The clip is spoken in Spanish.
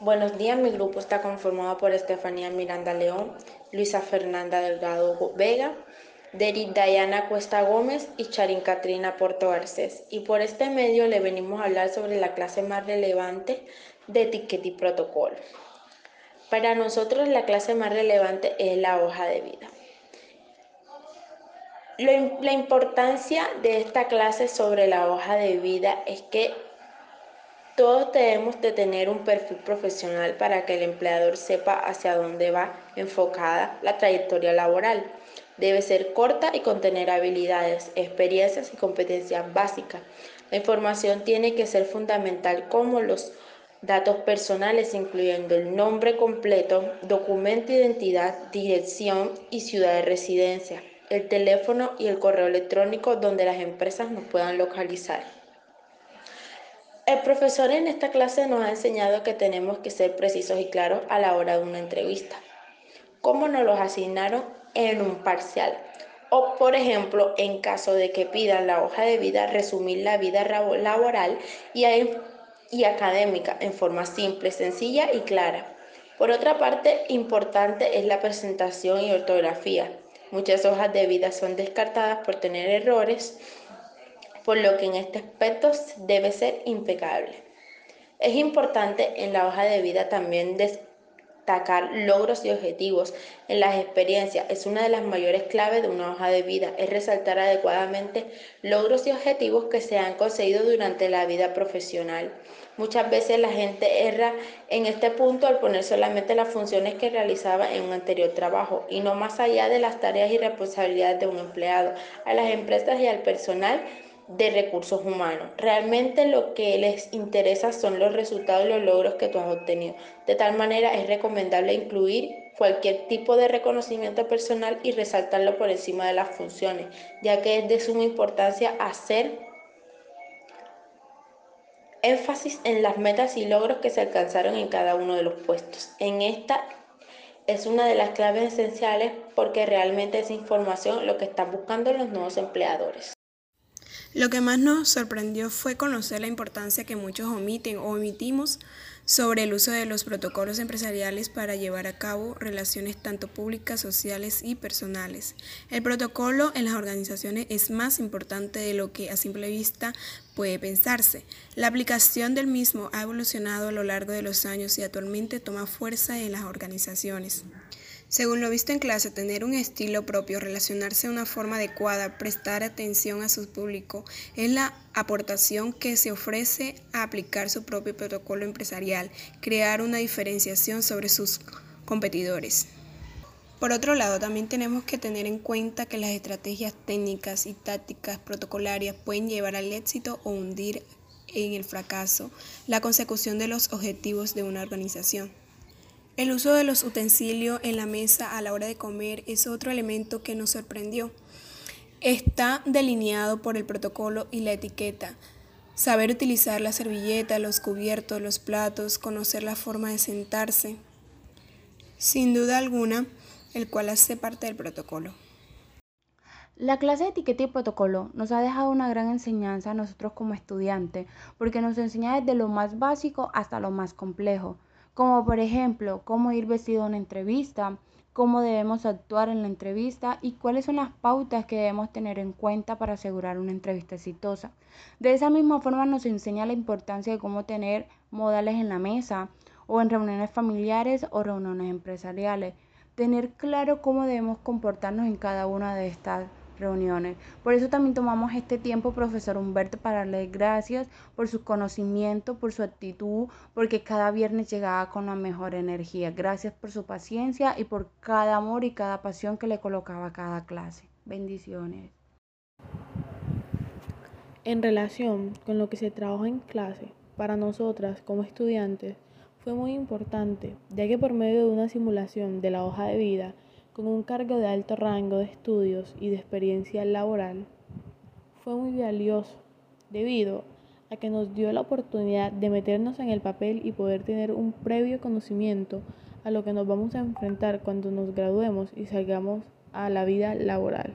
Buenos días, mi grupo está conformado por Estefanía Miranda León, Luisa Fernanda Delgado Vega, Deri Dayana Cuesta Gómez y Charin Catrina Porto Garcés. Y por este medio le venimos a hablar sobre la clase más relevante de etiqueta y protocolo. Para nosotros la clase más relevante es la hoja de vida. La importancia de esta clase sobre la hoja de vida es que todos debemos de tener un perfil profesional para que el empleador sepa hacia dónde va enfocada la trayectoria laboral. Debe ser corta y contener habilidades, experiencias y competencias básicas. La información tiene que ser fundamental como los datos personales incluyendo el nombre completo, documento de identidad, dirección y ciudad de residencia, el teléfono y el correo electrónico donde las empresas nos puedan localizar. El profesor en esta clase nos ha enseñado que tenemos que ser precisos y claros a la hora de una entrevista. ¿Cómo nos los asignaron en un parcial? O, por ejemplo, en caso de que pidan la hoja de vida, resumir la vida laboral y académica en forma simple, sencilla y clara. Por otra parte, importante es la presentación y ortografía. Muchas hojas de vida son descartadas por tener errores por lo que en este aspecto debe ser impecable. Es importante en la hoja de vida también destacar logros y objetivos en las experiencias. Es una de las mayores claves de una hoja de vida, es resaltar adecuadamente logros y objetivos que se han conseguido durante la vida profesional. Muchas veces la gente erra en este punto al poner solamente las funciones que realizaba en un anterior trabajo y no más allá de las tareas y responsabilidades de un empleado. A las empresas y al personal de recursos humanos. Realmente lo que les interesa son los resultados y los logros que tú has obtenido. De tal manera es recomendable incluir cualquier tipo de reconocimiento personal y resaltarlo por encima de las funciones, ya que es de suma importancia hacer énfasis en las metas y logros que se alcanzaron en cada uno de los puestos. En esta es una de las claves esenciales porque realmente es información lo que están buscando los nuevos empleadores. Lo que más nos sorprendió fue conocer la importancia que muchos omiten o omitimos sobre el uso de los protocolos empresariales para llevar a cabo relaciones tanto públicas, sociales y personales. El protocolo en las organizaciones es más importante de lo que a simple vista puede pensarse. La aplicación del mismo ha evolucionado a lo largo de los años y actualmente toma fuerza en las organizaciones. Según lo visto en clase, tener un estilo propio, relacionarse de una forma adecuada, prestar atención a su público, es la aportación que se ofrece a aplicar su propio protocolo empresarial, crear una diferenciación sobre sus competidores. Por otro lado, también tenemos que tener en cuenta que las estrategias técnicas y tácticas protocolarias pueden llevar al éxito o hundir en el fracaso la consecución de los objetivos de una organización. El uso de los utensilios en la mesa a la hora de comer es otro elemento que nos sorprendió. Está delineado por el protocolo y la etiqueta. Saber utilizar la servilleta, los cubiertos, los platos, conocer la forma de sentarse. Sin duda alguna, el cual hace parte del protocolo. La clase de etiqueta y protocolo nos ha dejado una gran enseñanza a nosotros como estudiantes, porque nos enseña desde lo más básico hasta lo más complejo como por ejemplo cómo ir vestido a una entrevista, cómo debemos actuar en la entrevista y cuáles son las pautas que debemos tener en cuenta para asegurar una entrevista exitosa. De esa misma forma nos enseña la importancia de cómo tener modales en la mesa o en reuniones familiares o reuniones empresariales. Tener claro cómo debemos comportarnos en cada una de estas reuniones. Por eso también tomamos este tiempo, profesor Humberto, para darle gracias por su conocimiento, por su actitud, porque cada viernes llegaba con la mejor energía. Gracias por su paciencia y por cada amor y cada pasión que le colocaba a cada clase. Bendiciones. En relación con lo que se trabajó en clase, para nosotras como estudiantes, fue muy importante, ya que por medio de una simulación de la hoja de vida, con un cargo de alto rango de estudios y de experiencia laboral, fue muy valioso debido a que nos dio la oportunidad de meternos en el papel y poder tener un previo conocimiento a lo que nos vamos a enfrentar cuando nos graduemos y salgamos a la vida laboral.